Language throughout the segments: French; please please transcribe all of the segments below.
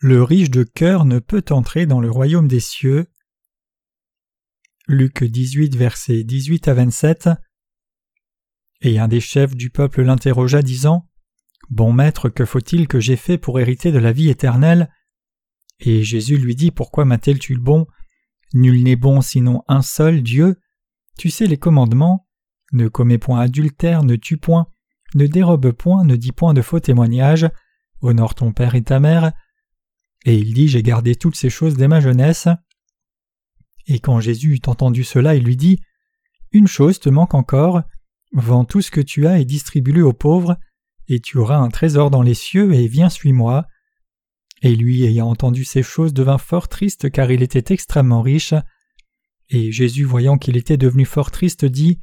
Le riche de cœur ne peut entrer dans le royaume des cieux. Luc 18, versets 18 à 27. Et un des chefs du peuple l'interrogea, disant Bon maître, que faut-il que j'aie fait pour hériter de la vie éternelle? Et Jésus lui dit Pourquoi le bon? Nul n'est bon sinon un seul, Dieu. Tu sais les commandements Ne commets point adultère, ne tue point, ne dérobe point, ne dis point de faux témoignages, honore ton père et ta mère, et il dit J'ai gardé toutes ces choses dès ma jeunesse. Et quand Jésus eut entendu cela, il lui dit Une chose te manque encore, vends tout ce que tu as et distribue-le aux pauvres, et tu auras un trésor dans les cieux, et viens suis-moi. Et lui, ayant entendu ces choses, devint fort triste car il était extrêmement riche. Et Jésus, voyant qu'il était devenu fort triste, dit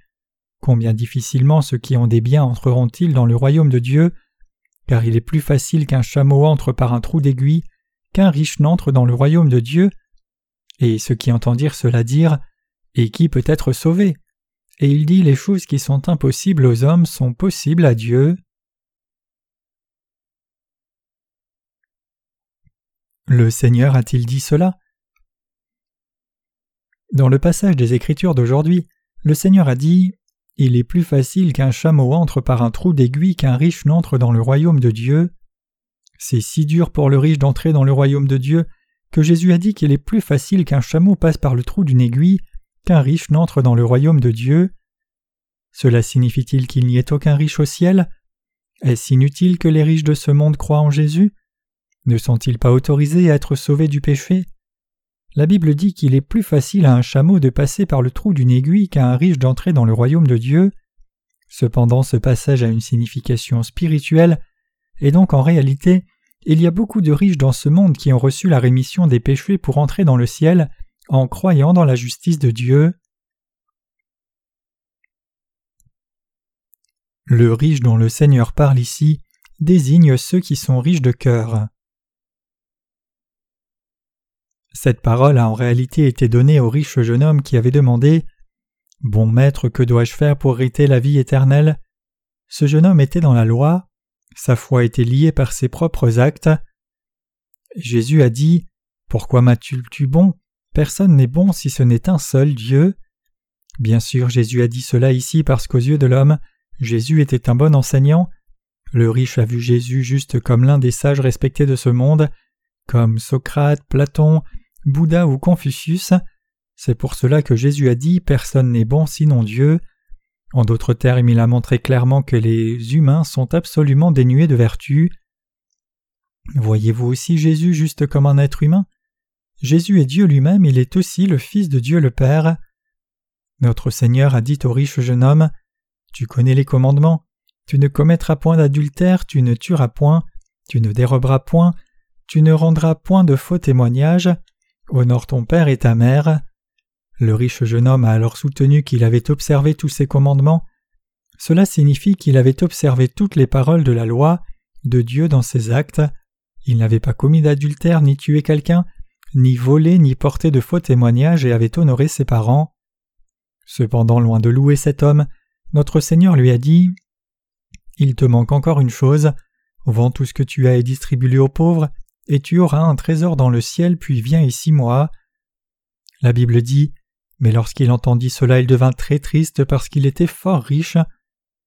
Combien difficilement ceux qui ont des biens entreront-ils dans le royaume de Dieu Car il est plus facile qu'un chameau entre par un trou d'aiguille qu'un riche n'entre dans le royaume de Dieu. Et ceux qui entendirent cela dire Et qui peut être sauvé? Et il dit Les choses qui sont impossibles aux hommes sont possibles à Dieu. Le Seigneur a-t-il dit cela? Dans le passage des Écritures d'aujourd'hui, le Seigneur a dit Il est plus facile qu'un chameau entre par un trou d'aiguille qu'un riche n'entre dans le royaume de Dieu. C'est si dur pour le riche d'entrer dans le royaume de Dieu que Jésus a dit qu'il est plus facile qu'un chameau passe par le trou d'une aiguille qu'un riche n'entre dans le royaume de Dieu. Cela signifie-t-il qu'il n'y ait aucun riche au ciel? Est-ce inutile que les riches de ce monde croient en Jésus? Ne sont-ils pas autorisés à être sauvés du péché? La Bible dit qu'il est plus facile à un chameau de passer par le trou d'une aiguille qu'à un riche d'entrer dans le royaume de Dieu. Cependant ce passage a une signification spirituelle et donc en réalité, il y a beaucoup de riches dans ce monde qui ont reçu la rémission des péchés pour entrer dans le ciel en croyant dans la justice de Dieu. Le riche dont le Seigneur parle ici désigne ceux qui sont riches de cœur. Cette parole a en réalité été donnée au riche jeune homme qui avait demandé Bon maître, que dois-je faire pour hériter la vie éternelle? Ce jeune homme était dans la loi, sa foi était liée par ses propres actes. Jésus a dit Pourquoi m'as-tu bon? Personne n'est bon si ce n'est un seul Dieu. Bien sûr, Jésus a dit cela ici parce qu'aux yeux de l'homme, Jésus était un bon enseignant. Le riche a vu Jésus juste comme l'un des sages respectés de ce monde, comme Socrate, Platon, Bouddha ou Confucius. C'est pour cela que Jésus a dit Personne n'est bon sinon Dieu. En d'autres termes, il a montré clairement que les humains sont absolument dénués de vertu. Voyez-vous aussi Jésus juste comme un être humain? Jésus est Dieu lui-même, il est aussi le Fils de Dieu le Père. Notre Seigneur a dit au riche jeune homme Tu connais les commandements, tu ne commettras point d'adultère, tu ne tueras point, tu ne déroberas point, tu ne rendras point de faux témoignages, honore ton père et ta mère. Le riche jeune homme a alors soutenu qu'il avait observé tous ces commandements. Cela signifie qu'il avait observé toutes les paroles de la loi de Dieu dans ses actes. Il n'avait pas commis d'adultère ni tué quelqu'un, ni volé ni porté de faux témoignages et avait honoré ses parents. Cependant, loin de louer cet homme, notre Seigneur lui a dit Il te manque encore une chose, vends tout ce que tu as et distribue-le aux pauvres, et tu auras un trésor dans le ciel, puis viens ici moi. La Bible dit mais lorsqu'il entendit cela, il devint très triste parce qu'il était fort riche.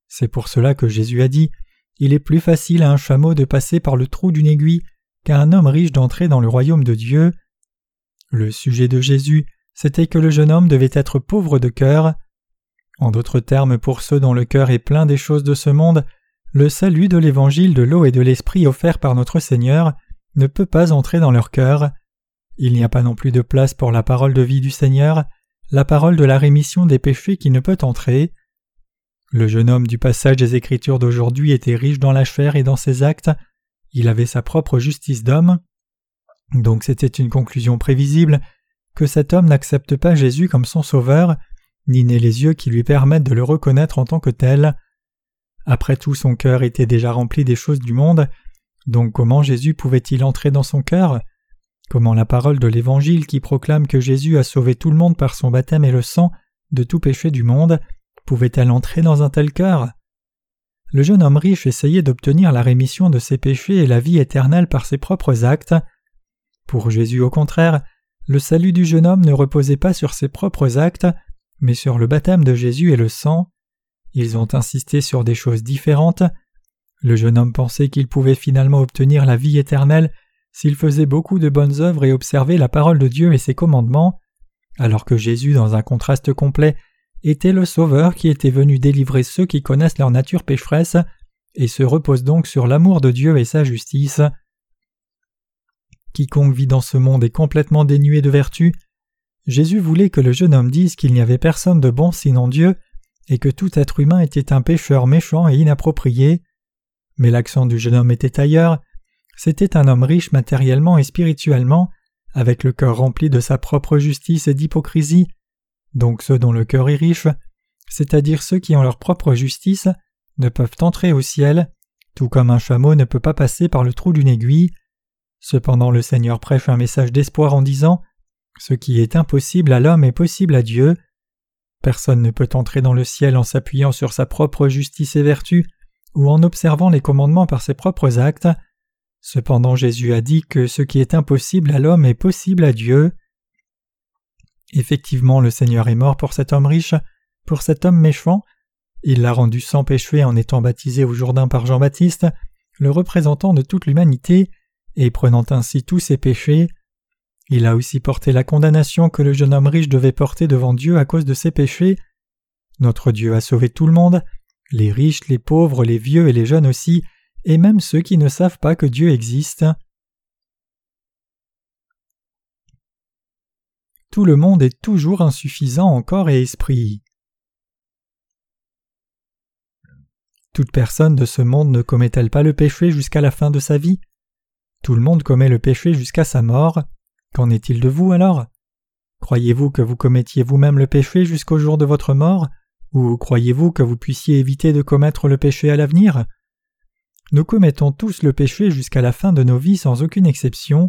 C'est pour cela que Jésus a dit Il est plus facile à un chameau de passer par le trou d'une aiguille qu'à un homme riche d'entrer dans le royaume de Dieu. Le sujet de Jésus, c'était que le jeune homme devait être pauvre de cœur. En d'autres termes, pour ceux dont le cœur est plein des choses de ce monde, le salut de l'évangile de l'eau et de l'esprit offert par notre Seigneur ne peut pas entrer dans leur cœur. Il n'y a pas non plus de place pour la parole de vie du Seigneur, la parole de la rémission des péchés qui ne peut entrer. Le jeune homme du passage des Écritures d'aujourd'hui était riche dans la chair et dans ses actes, il avait sa propre justice d'homme. Donc c'était une conclusion prévisible que cet homme n'accepte pas Jésus comme son sauveur, ni n'ait les yeux qui lui permettent de le reconnaître en tant que tel. Après tout, son cœur était déjà rempli des choses du monde, donc comment Jésus pouvait-il entrer dans son cœur? Comment la parole de l'Évangile qui proclame que Jésus a sauvé tout le monde par son baptême et le sang de tout péché du monde pouvait-elle entrer dans un tel cœur? Le jeune homme riche essayait d'obtenir la rémission de ses péchés et la vie éternelle par ses propres actes. Pour Jésus au contraire, le salut du jeune homme ne reposait pas sur ses propres actes, mais sur le baptême de Jésus et le sang. Ils ont insisté sur des choses différentes. Le jeune homme pensait qu'il pouvait finalement obtenir la vie éternelle s'il faisait beaucoup de bonnes œuvres et observait la parole de Dieu et ses commandements, alors que Jésus, dans un contraste complet, était le Sauveur qui était venu délivrer ceux qui connaissent leur nature pécheresse et se repose donc sur l'amour de Dieu et sa justice. Quiconque vit dans ce monde est complètement dénué de vertu. Jésus voulait que le jeune homme dise qu'il n'y avait personne de bon sinon Dieu, et que tout être humain était un pécheur méchant et inapproprié. Mais l'accent du jeune homme était ailleurs. C'était un homme riche matériellement et spirituellement, avec le cœur rempli de sa propre justice et d'hypocrisie. Donc ceux dont le cœur est riche, c'est-à-dire ceux qui ont leur propre justice, ne peuvent entrer au ciel, tout comme un chameau ne peut pas passer par le trou d'une aiguille. Cependant le Seigneur prêche un message d'espoir en disant Ce qui est impossible à l'homme est possible à Dieu. Personne ne peut entrer dans le ciel en s'appuyant sur sa propre justice et vertu, ou en observant les commandements par ses propres actes. Cependant Jésus a dit que ce qui est impossible à l'homme est possible à Dieu. Effectivement le Seigneur est mort pour cet homme riche, pour cet homme méchant, il l'a rendu sans péché en étant baptisé au Jourdain par Jean-Baptiste, le représentant de toute l'humanité, et prenant ainsi tous ses péchés. Il a aussi porté la condamnation que le jeune homme riche devait porter devant Dieu à cause de ses péchés. Notre Dieu a sauvé tout le monde, les riches, les pauvres, les vieux et les jeunes aussi, et même ceux qui ne savent pas que Dieu existe. Tout le monde est toujours insuffisant en corps et esprit. Toute personne de ce monde ne commet-elle pas le péché jusqu'à la fin de sa vie? Tout le monde commet le péché jusqu'à sa mort. Qu'en est-il de vous alors? Croyez-vous que vous commettiez vous-même le péché jusqu'au jour de votre mort? Ou croyez-vous que vous puissiez éviter de commettre le péché à l'avenir? Nous commettons tous le péché jusqu'à la fin de nos vies sans aucune exception.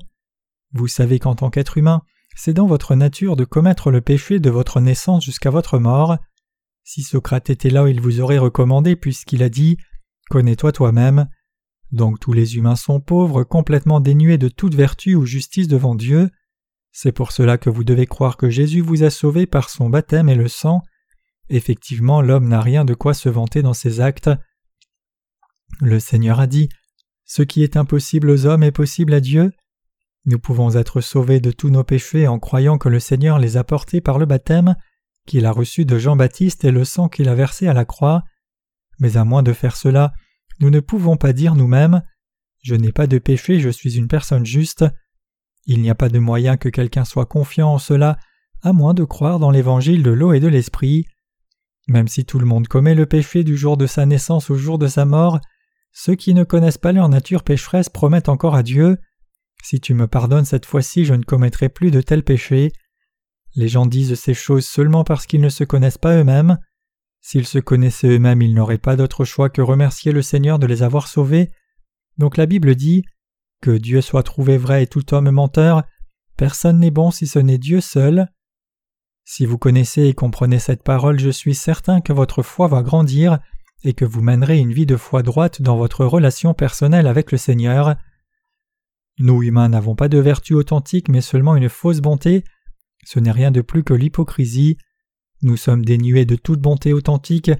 Vous savez qu'en tant qu'être humain, c'est dans votre nature de commettre le péché de votre naissance jusqu'à votre mort. Si Socrate était là, il vous aurait recommandé puisqu'il a dit Connais-toi toi-même. Donc tous les humains sont pauvres, complètement dénués de toute vertu ou justice devant Dieu. C'est pour cela que vous devez croire que Jésus vous a sauvé par son baptême et le sang. Effectivement, l'homme n'a rien de quoi se vanter dans ses actes. Le Seigneur a dit Ce qui est impossible aux hommes est possible à Dieu. Nous pouvons être sauvés de tous nos péchés en croyant que le Seigneur les a portés par le baptême qu'il a reçu de Jean-Baptiste et le sang qu'il a versé à la croix. Mais à moins de faire cela, nous ne pouvons pas dire nous-mêmes Je n'ai pas de péché, je suis une personne juste. Il n'y a pas de moyen que quelqu'un soit confiant en cela, à moins de croire dans l'évangile de l'eau et de l'esprit. Même si tout le monde commet le péché du jour de sa naissance au jour de sa mort, ceux qui ne connaissent pas leur nature pécheresse promettent encore à Dieu Si tu me pardonnes cette fois-ci, je ne commettrai plus de tels péchés. Les gens disent ces choses seulement parce qu'ils ne se connaissent pas eux-mêmes. S'ils se connaissaient eux-mêmes, ils n'auraient pas d'autre choix que remercier le Seigneur de les avoir sauvés. Donc la Bible dit Que Dieu soit trouvé vrai et tout homme menteur, personne n'est bon si ce n'est Dieu seul. Si vous connaissez et comprenez cette parole, je suis certain que votre foi va grandir et que vous mènerez une vie de foi droite dans votre relation personnelle avec le Seigneur. Nous humains n'avons pas de vertu authentique mais seulement une fausse bonté, ce n'est rien de plus que l'hypocrisie. Nous sommes dénués de toute bonté authentique.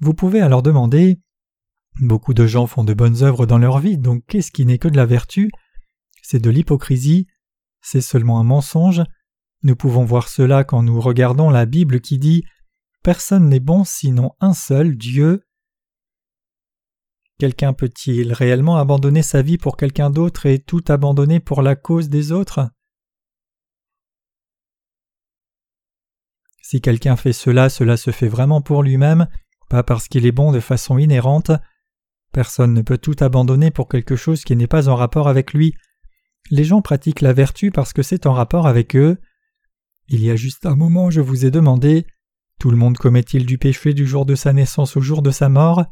Vous pouvez alors demander Beaucoup de gens font de bonnes œuvres dans leur vie, donc qu'est-ce qui n'est que de la vertu? C'est de l'hypocrisie, c'est seulement un mensonge. Nous pouvons voir cela quand nous regardons la Bible qui dit Personne n'est bon sinon un seul, Dieu. Quelqu'un peut-il réellement abandonner sa vie pour quelqu'un d'autre et tout abandonner pour la cause des autres? Si quelqu'un fait cela, cela se fait vraiment pour lui-même, pas parce qu'il est bon de façon inhérente. Personne ne peut tout abandonner pour quelque chose qui n'est pas en rapport avec lui. Les gens pratiquent la vertu parce que c'est en rapport avec eux. Il y a juste un moment, je vous ai demandé Tout le monde commet-il du péché du jour de sa naissance au jour de sa mort?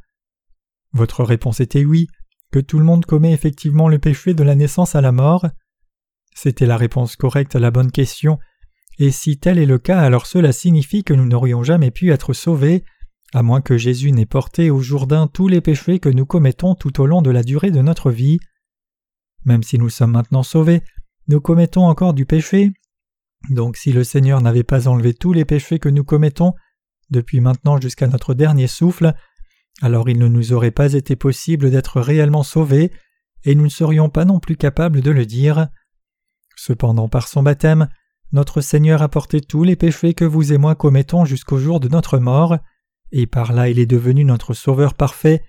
Votre réponse était oui, que tout le monde commet effectivement le péché de la naissance à la mort. C'était la réponse correcte à la bonne question, et si tel est le cas, alors cela signifie que nous n'aurions jamais pu être sauvés, à moins que Jésus n'ait porté au Jourdain tous les péchés que nous commettons tout au long de la durée de notre vie. Même si nous sommes maintenant sauvés, nous commettons encore du péché. Donc si le Seigneur n'avait pas enlevé tous les péchés que nous commettons, depuis maintenant jusqu'à notre dernier souffle, alors il ne nous aurait pas été possible d'être réellement sauvés, et nous ne serions pas non plus capables de le dire. Cependant par son baptême, notre Seigneur a porté tous les péchés que vous et moi commettons jusqu'au jour de notre mort, et par là il est devenu notre Sauveur parfait.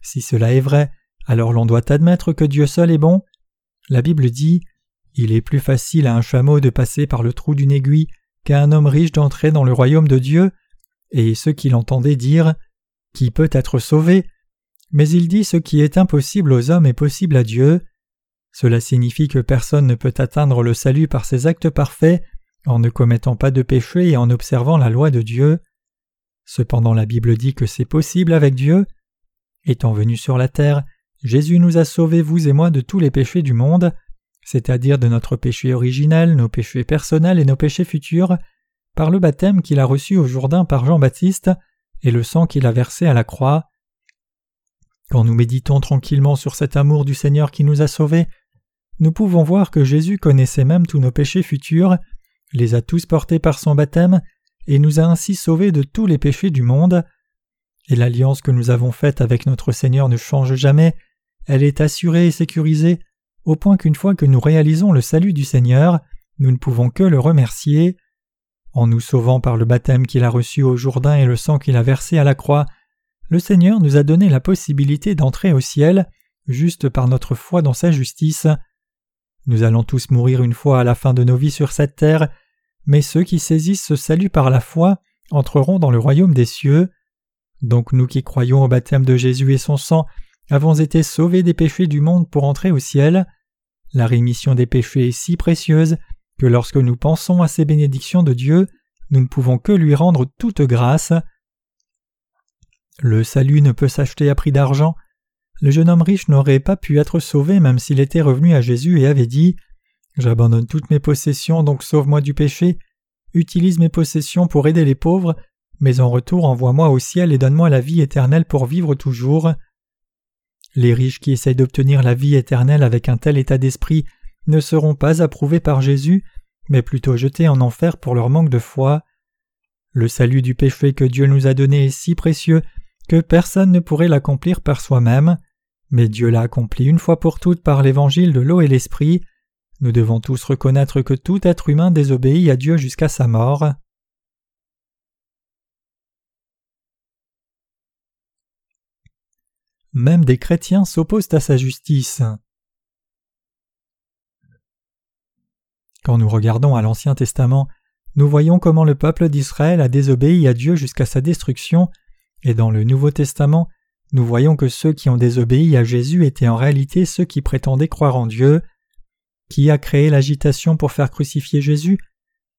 Si cela est vrai, alors l'on doit admettre que Dieu seul est bon. La Bible dit Il est plus facile à un chameau de passer par le trou d'une aiguille qu'à un homme riche d'entrer dans le royaume de Dieu, et ceux qui l'entendaient dire Qui peut être sauvé? Mais il dit ce qui est impossible aux hommes est possible à Dieu. Cela signifie que personne ne peut atteindre le salut par ses actes parfaits en ne commettant pas de péché et en observant la loi de Dieu. Cependant la Bible dit que c'est possible avec Dieu. Étant venu sur la terre, Jésus nous a sauvés, vous et moi, de tous les péchés du monde, c'est-à-dire de notre péché originel, nos péchés personnels et nos péchés futurs, par le baptême qu'il a reçu au Jourdain par Jean-Baptiste et le sang qu'il a versé à la croix. Quand nous méditons tranquillement sur cet amour du Seigneur qui nous a sauvés, nous pouvons voir que Jésus connaissait même tous nos péchés futurs, les a tous portés par son baptême, et nous a ainsi sauvés de tous les péchés du monde. Et l'alliance que nous avons faite avec notre Seigneur ne change jamais, elle est assurée et sécurisée, au point qu'une fois que nous réalisons le salut du Seigneur, nous ne pouvons que le remercier. En nous sauvant par le baptême qu'il a reçu au Jourdain et le sang qu'il a versé à la croix, le Seigneur nous a donné la possibilité d'entrer au ciel, juste par notre foi dans sa justice. Nous allons tous mourir une fois à la fin de nos vies sur cette terre, mais ceux qui saisissent ce salut par la foi entreront dans le royaume des cieux. Donc nous qui croyons au baptême de Jésus et son sang avons été sauvés des péchés du monde pour entrer au ciel. La rémission des péchés est si précieuse que lorsque nous pensons à ces bénédictions de Dieu, nous ne pouvons que lui rendre toute grâce. Le salut ne peut s'acheter à prix d'argent, le jeune homme riche n'aurait pas pu être sauvé même s'il était revenu à Jésus et avait dit J'abandonne toutes mes possessions, donc sauve-moi du péché, utilise mes possessions pour aider les pauvres, mais en retour envoie-moi au ciel et donne-moi la vie éternelle pour vivre toujours. Les riches qui essayent d'obtenir la vie éternelle avec un tel état d'esprit ne seront pas approuvés par Jésus, mais plutôt jetés en enfer pour leur manque de foi. Le salut du péché que Dieu nous a donné est si précieux que personne ne pourrait l'accomplir par soi-même mais Dieu l'a accompli une fois pour toutes par l'évangile de l'eau et l'esprit. Nous devons tous reconnaître que tout être humain désobéit à Dieu jusqu'à sa mort. Même des chrétiens s'opposent à sa justice. Quand nous regardons à l'Ancien Testament, nous voyons comment le peuple d'Israël a désobéi à Dieu jusqu'à sa destruction, et dans le Nouveau Testament, nous voyons que ceux qui ont désobéi à Jésus étaient en réalité ceux qui prétendaient croire en Dieu. Qui a créé l'agitation pour faire crucifier Jésus?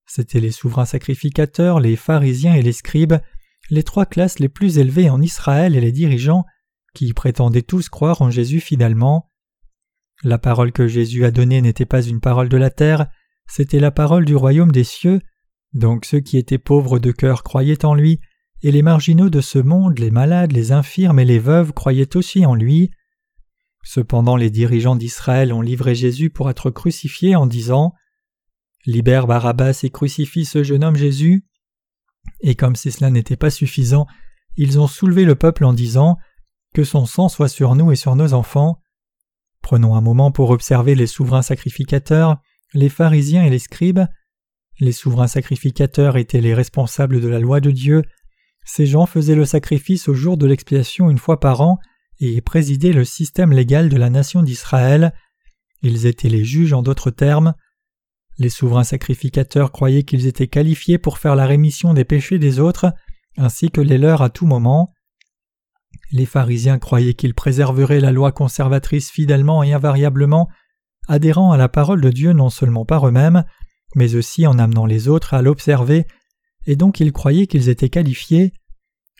C'étaient les souverains sacrificateurs, les pharisiens et les scribes, les trois classes les plus élevées en Israël et les dirigeants, qui prétendaient tous croire en Jésus fidèlement. La parole que Jésus a donnée n'était pas une parole de la terre, c'était la parole du royaume des cieux, donc ceux qui étaient pauvres de cœur croyaient en lui, et les marginaux de ce monde, les malades, les infirmes et les veuves croyaient aussi en lui. Cependant les dirigeants d'Israël ont livré Jésus pour être crucifié en disant Libère Barabbas et crucifie ce jeune homme Jésus. Et comme si cela n'était pas suffisant, ils ont soulevé le peuple en disant Que son sang soit sur nous et sur nos enfants. Prenons un moment pour observer les souverains sacrificateurs, les pharisiens et les scribes. Les souverains sacrificateurs étaient les responsables de la loi de Dieu, ces gens faisaient le sacrifice au jour de l'expiation une fois par an et présidaient le système légal de la nation d'Israël. Ils étaient les juges en d'autres termes. Les souverains sacrificateurs croyaient qu'ils étaient qualifiés pour faire la rémission des péchés des autres, ainsi que les leurs à tout moment. Les pharisiens croyaient qu'ils préserveraient la loi conservatrice fidèlement et invariablement, adhérant à la parole de Dieu non seulement par eux-mêmes, mais aussi en amenant les autres à l'observer et donc ils croyaient qu'ils étaient qualifiés.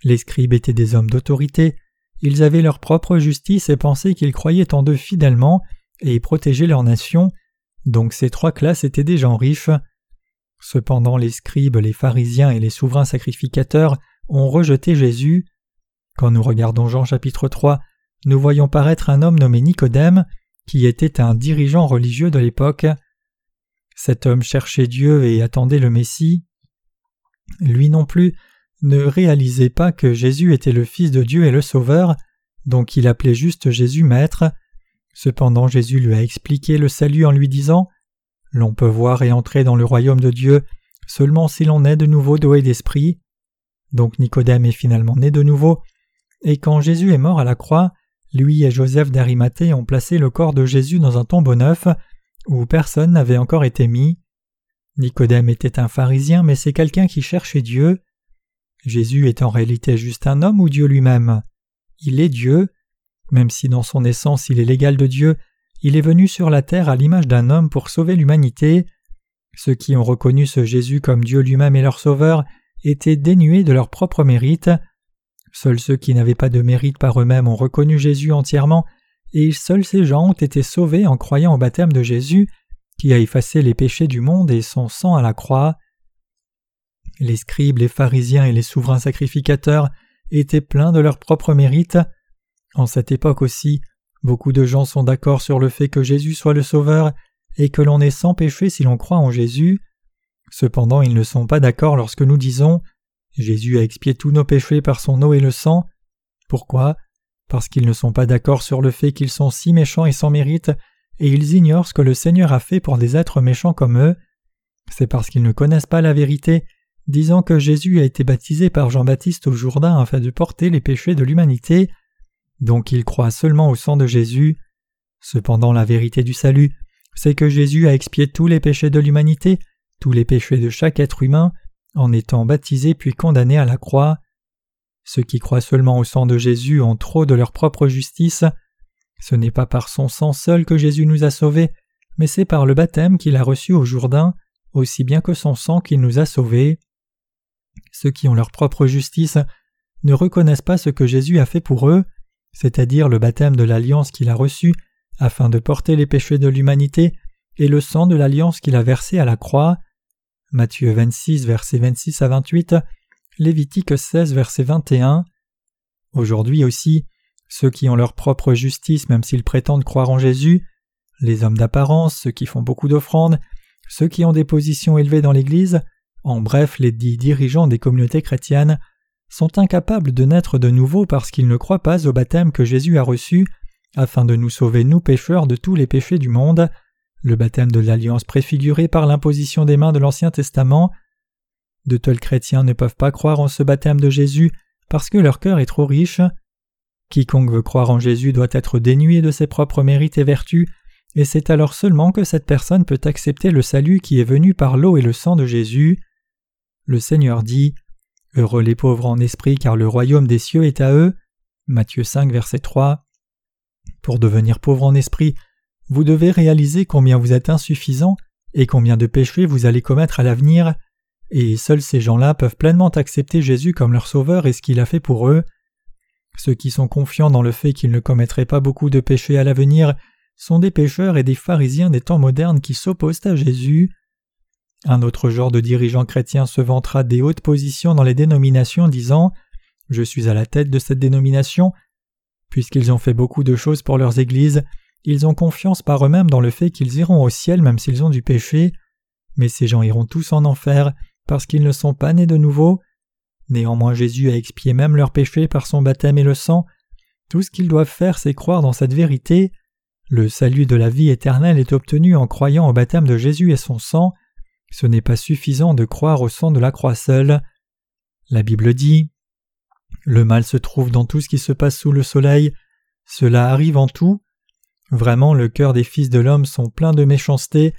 Les scribes étaient des hommes d'autorité, ils avaient leur propre justice et pensaient qu'ils croyaient en d'eux fidèlement et protégeaient leur nation, donc ces trois classes étaient des gens riches. Cependant les scribes, les pharisiens et les souverains sacrificateurs ont rejeté Jésus. Quand nous regardons Jean chapitre 3, nous voyons paraître un homme nommé Nicodème, qui était un dirigeant religieux de l'époque. Cet homme cherchait Dieu et attendait le Messie. Lui non plus ne réalisait pas que Jésus était le Fils de Dieu et le Sauveur, donc il appelait juste Jésus Maître. Cependant Jésus lui a expliqué le salut en lui disant L'on peut voir et entrer dans le royaume de Dieu seulement si l'on est de nouveau doué d'esprit. Donc Nicodème est finalement né de nouveau, et quand Jésus est mort à la croix, lui et Joseph d'Arimathée ont placé le corps de Jésus dans un tombeau neuf, où personne n'avait encore été mis. Nicodème était un pharisien, mais c'est quelqu'un qui cherchait Dieu. Jésus est en réalité juste un homme ou Dieu lui-même? Il est Dieu. Même si dans son essence il est l'égal de Dieu, il est venu sur la terre à l'image d'un homme pour sauver l'humanité. Ceux qui ont reconnu ce Jésus comme Dieu lui-même et leur Sauveur étaient dénués de leur propre mérite. Seuls ceux qui n'avaient pas de mérite par eux-mêmes ont reconnu Jésus entièrement, et seuls ces gens ont été sauvés en croyant au baptême de Jésus, qui a effacé les péchés du monde et son sang à la croix. Les scribes, les pharisiens et les souverains sacrificateurs étaient pleins de leur propre mérite. En cette époque aussi, beaucoup de gens sont d'accord sur le fait que Jésus soit le Sauveur et que l'on est sans péché si l'on croit en Jésus. Cependant, ils ne sont pas d'accord lorsque nous disons Jésus a expié tous nos péchés par son eau et le sang. Pourquoi? Parce qu'ils ne sont pas d'accord sur le fait qu'ils sont si méchants et sans mérite, et ils ignorent ce que le Seigneur a fait pour des êtres méchants comme eux. C'est parce qu'ils ne connaissent pas la vérité, disant que Jésus a été baptisé par Jean-Baptiste au Jourdain afin de porter les péchés de l'humanité, donc ils croient seulement au sang de Jésus. Cependant la vérité du salut, c'est que Jésus a expié tous les péchés de l'humanité, tous les péchés de chaque être humain, en étant baptisé puis condamné à la croix. Ceux qui croient seulement au sang de Jésus ont trop de leur propre justice. Ce n'est pas par son sang seul que Jésus nous a sauvés, mais c'est par le baptême qu'il a reçu au Jourdain, aussi bien que son sang qu'il nous a sauvés. Ceux qui ont leur propre justice ne reconnaissent pas ce que Jésus a fait pour eux, c'est-à-dire le baptême de l'alliance qu'il a reçu afin de porter les péchés de l'humanité, et le sang de l'alliance qu'il a versé à la croix. Matthieu 26, versets 26 à 28, Lévitique 16, verset 21. Aujourd'hui aussi, ceux qui ont leur propre justice, même s'ils prétendent croire en Jésus, les hommes d'apparence, ceux qui font beaucoup d'offrandes, ceux qui ont des positions élevées dans l'Église, en bref les dix dirigeants des communautés chrétiennes, sont incapables de naître de nouveau parce qu'ils ne croient pas au baptême que Jésus a reçu afin de nous sauver nous pécheurs de tous les péchés du monde, le baptême de l'alliance préfiguré par l'imposition des mains de l'Ancien Testament. De tels chrétiens ne peuvent pas croire en ce baptême de Jésus parce que leur cœur est trop riche. Quiconque veut croire en Jésus doit être dénué de ses propres mérites et vertus, et c'est alors seulement que cette personne peut accepter le salut qui est venu par l'eau et le sang de Jésus. Le Seigneur dit Heureux les pauvres en esprit, car le royaume des cieux est à eux. Matthieu 5, verset 3. Pour devenir pauvre en esprit, vous devez réaliser combien vous êtes insuffisant et combien de péchés vous allez commettre à l'avenir, et seuls ces gens-là peuvent pleinement accepter Jésus comme leur sauveur et ce qu'il a fait pour eux. Ceux qui sont confiants dans le fait qu'ils ne commettraient pas beaucoup de péchés à l'avenir sont des pécheurs et des pharisiens des temps modernes qui s'opposent à Jésus. Un autre genre de dirigeant chrétien se vantera des hautes positions dans les dénominations disant Je suis à la tête de cette dénomination, Puisqu'ils ont fait beaucoup de choses pour leurs églises, ils ont confiance par eux-mêmes dans le fait qu'ils iront au ciel même s'ils ont du péché, mais ces gens iront tous en enfer parce qu'ils ne sont pas nés de nouveau. Néanmoins Jésus a expié même leurs péchés par son baptême et le sang. Tout ce qu'ils doivent faire, c'est croire dans cette vérité. Le salut de la vie éternelle est obtenu en croyant au baptême de Jésus et son sang. Ce n'est pas suffisant de croire au sang de la croix seule. La Bible dit le mal se trouve dans tout ce qui se passe sous le soleil, cela arrive en tout. Vraiment le cœur des fils de l'homme sont pleins de méchanceté,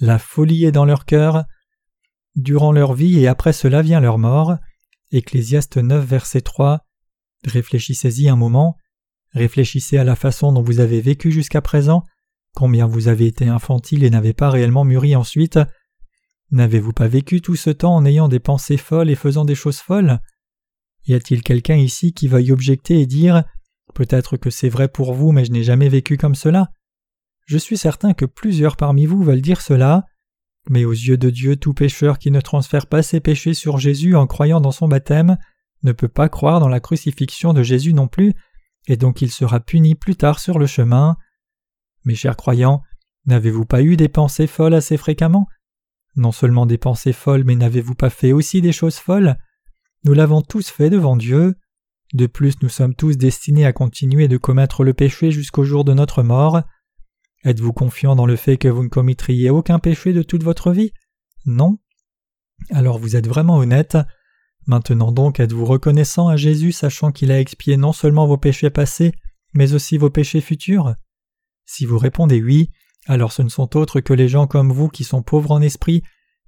la folie est dans leur cœur. Durant leur vie et après cela vient leur mort. Ecclésiaste 9, verset 3. Réfléchissez-y un moment. Réfléchissez à la façon dont vous avez vécu jusqu'à présent, combien vous avez été infantile et n'avez pas réellement mûri ensuite. N'avez-vous pas vécu tout ce temps en ayant des pensées folles et faisant des choses folles? Y a-t-il quelqu'un ici qui veuille objecter et dire Peut-être que c'est vrai pour vous, mais je n'ai jamais vécu comme cela Je suis certain que plusieurs parmi vous veulent dire cela. Mais aux yeux de Dieu, tout pécheur qui ne transfère pas ses péchés sur Jésus en croyant dans son baptême ne peut pas croire dans la crucifixion de Jésus non plus, et donc il sera puni plus tard sur le chemin. Mes chers croyants, n'avez-vous pas eu des pensées folles assez fréquemment? Non seulement des pensées folles, mais n'avez-vous pas fait aussi des choses folles? Nous l'avons tous fait devant Dieu. De plus, nous sommes tous destinés à continuer de commettre le péché jusqu'au jour de notre mort. Êtes-vous confiant dans le fait que vous ne commettriez aucun péché de toute votre vie? Non Alors vous êtes vraiment honnête. Maintenant donc êtes-vous reconnaissant à Jésus sachant qu'il a expié non seulement vos péchés passés, mais aussi vos péchés futurs? Si vous répondez oui, alors ce ne sont autres que les gens comme vous qui sont pauvres en esprit,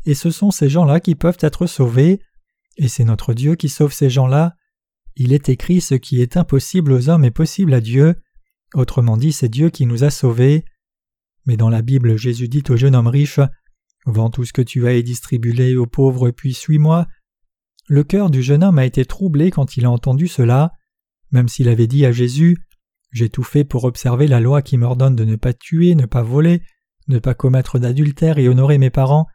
et ce sont ces gens-là qui peuvent être sauvés, et c'est notre Dieu qui sauve ces gens-là. Il est écrit ce qui est impossible aux hommes est possible à Dieu, autrement dit c'est Dieu qui nous a sauvés. Mais dans la Bible Jésus dit au jeune homme riche Vends tout ce que tu as et distribue aux pauvres, puis suis-moi. Le cœur du jeune homme a été troublé quand il a entendu cela, même s'il avait dit à Jésus J'ai tout fait pour observer la loi qui m'ordonne de ne pas tuer, ne pas voler, ne pas commettre d'adultère et honorer mes parents.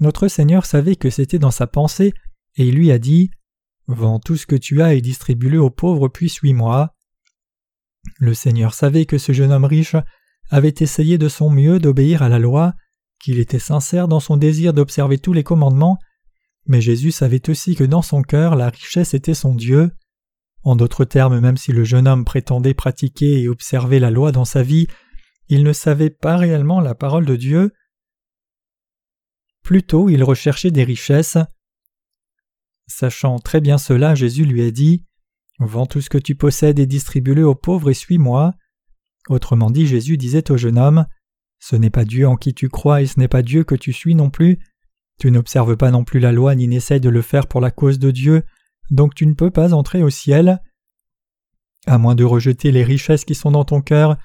Notre Seigneur savait que c'était dans sa pensée, et il lui a dit Vends tout ce que tu as et distribue-le aux pauvres, puis suis-moi. Le Seigneur savait que ce jeune homme riche avait essayé de son mieux d'obéir à la loi, qu'il était sincère dans son désir d'observer tous les commandements, mais Jésus savait aussi que dans son cœur la richesse était son Dieu. En d'autres termes, même si le jeune homme prétendait pratiquer et observer la loi dans sa vie, il ne savait pas réellement la parole de Dieu. Plutôt il recherchait des richesses. Sachant très bien cela, Jésus lui a dit Vends tout ce que tu possèdes et distribue-le aux pauvres et suis-moi. Autrement dit, Jésus disait au jeune homme Ce n'est pas Dieu en qui tu crois et ce n'est pas Dieu que tu suis non plus. Tu n'observes pas non plus la loi ni n'essayes de le faire pour la cause de Dieu, donc tu ne peux pas entrer au ciel. À moins de rejeter les richesses qui sont dans ton cœur,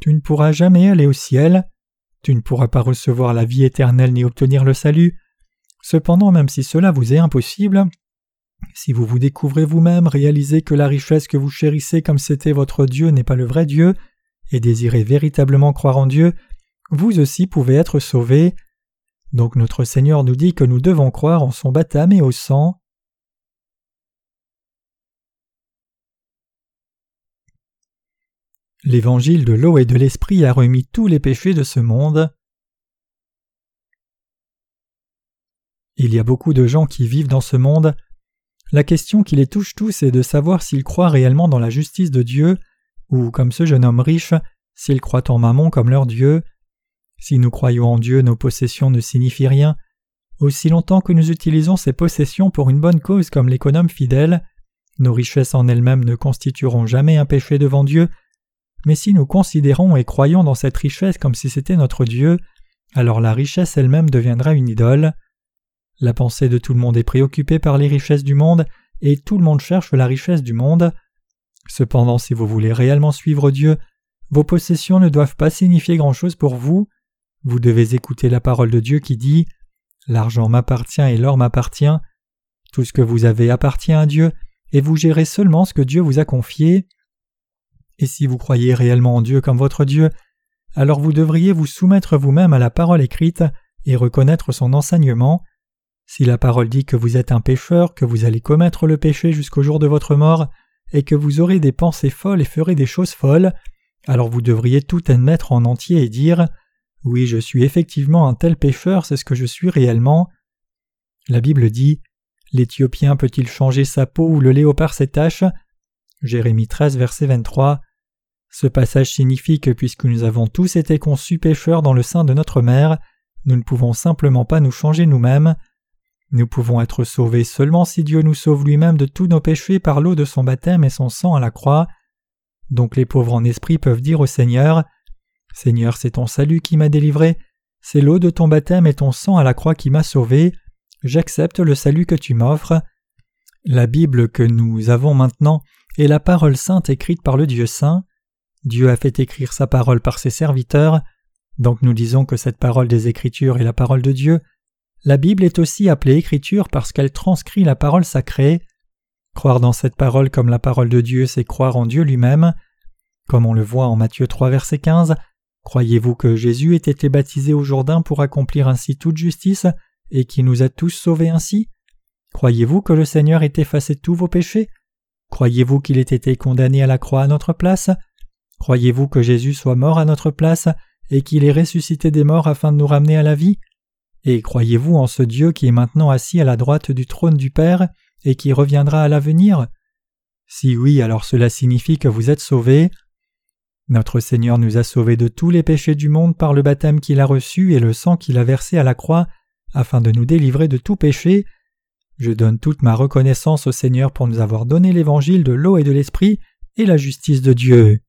tu ne pourras jamais aller au ciel. Tu ne pourras pas recevoir la vie éternelle ni obtenir le salut. Cependant, même si cela vous est impossible, si vous vous découvrez vous-même, réalisez que la richesse que vous chérissez comme c'était votre Dieu n'est pas le vrai Dieu, et désirez véritablement croire en Dieu, vous aussi pouvez être sauvés. Donc notre Seigneur nous dit que nous devons croire en son baptême et au sang. L'évangile de l'eau et de l'esprit a remis tous les péchés de ce monde. Il y a beaucoup de gens qui vivent dans ce monde. La question qui les touche tous est de savoir s'ils croient réellement dans la justice de Dieu ou comme ce jeune homme riche, s'ils croient en Mammon comme leur Dieu. Si nous croyons en Dieu, nos possessions ne signifient rien. Aussi longtemps que nous utilisons ces possessions pour une bonne cause comme l'économe fidèle, nos richesses en elles-mêmes ne constitueront jamais un péché devant Dieu, mais si nous considérons et croyons dans cette richesse comme si c'était notre Dieu, alors la richesse elle-même deviendra une idole. La pensée de tout le monde est préoccupée par les richesses du monde, et tout le monde cherche la richesse du monde. Cependant, si vous voulez réellement suivre Dieu, vos possessions ne doivent pas signifier grand-chose pour vous. Vous devez écouter la parole de Dieu qui dit L'argent m'appartient et l'or m'appartient. Tout ce que vous avez appartient à Dieu, et vous gérez seulement ce que Dieu vous a confié. Et si vous croyez réellement en Dieu comme votre Dieu, alors vous devriez vous soumettre vous-même à la parole écrite et reconnaître son enseignement. Si la parole dit que vous êtes un pécheur, que vous allez commettre le péché jusqu'au jour de votre mort, et que vous aurez des pensées folles et ferez des choses folles, alors vous devriez tout admettre en entier et dire Oui, je suis effectivement un tel pécheur, c'est ce que je suis réellement. La Bible dit L'Éthiopien peut-il changer sa peau ou le léopard ses taches? Jérémie 13, verset 23. Ce passage signifie que puisque nous avons tous été conçus pécheurs dans le sein de notre mère, nous ne pouvons simplement pas nous changer nous-mêmes. Nous pouvons être sauvés seulement si Dieu nous sauve lui-même de tous nos péchés par l'eau de son baptême et son sang à la croix. Donc les pauvres en esprit peuvent dire au Seigneur Seigneur, c'est ton salut qui m'a délivré, c'est l'eau de ton baptême et ton sang à la croix qui m'a sauvé, j'accepte le salut que tu m'offres. La Bible que nous avons maintenant est la parole sainte écrite par le Dieu saint. Dieu a fait écrire sa parole par ses serviteurs, donc nous disons que cette parole des Écritures est la parole de Dieu, la Bible est aussi appelée Écriture parce qu'elle transcrit la parole sacrée. Croire dans cette parole comme la parole de Dieu, c'est croire en Dieu lui-même. Comme on le voit en Matthieu 3 verset 15, croyez-vous que Jésus ait été baptisé au Jourdain pour accomplir ainsi toute justice et qui nous a tous sauvés ainsi? Croyez-vous que le Seigneur ait effacé tous vos péchés? Croyez-vous qu'il ait été condamné à la croix à notre place? Croyez-vous que Jésus soit mort à notre place et qu'il ait ressuscité des morts afin de nous ramener à la vie? Et croyez-vous en ce Dieu qui est maintenant assis à la droite du trône du Père et qui reviendra à l'avenir? Si oui, alors cela signifie que vous êtes sauvés. Notre Seigneur nous a sauvés de tous les péchés du monde par le baptême qu'il a reçu et le sang qu'il a versé à la croix afin de nous délivrer de tout péché. Je donne toute ma reconnaissance au Seigneur pour nous avoir donné l'évangile de l'eau et de l'esprit et la justice de Dieu.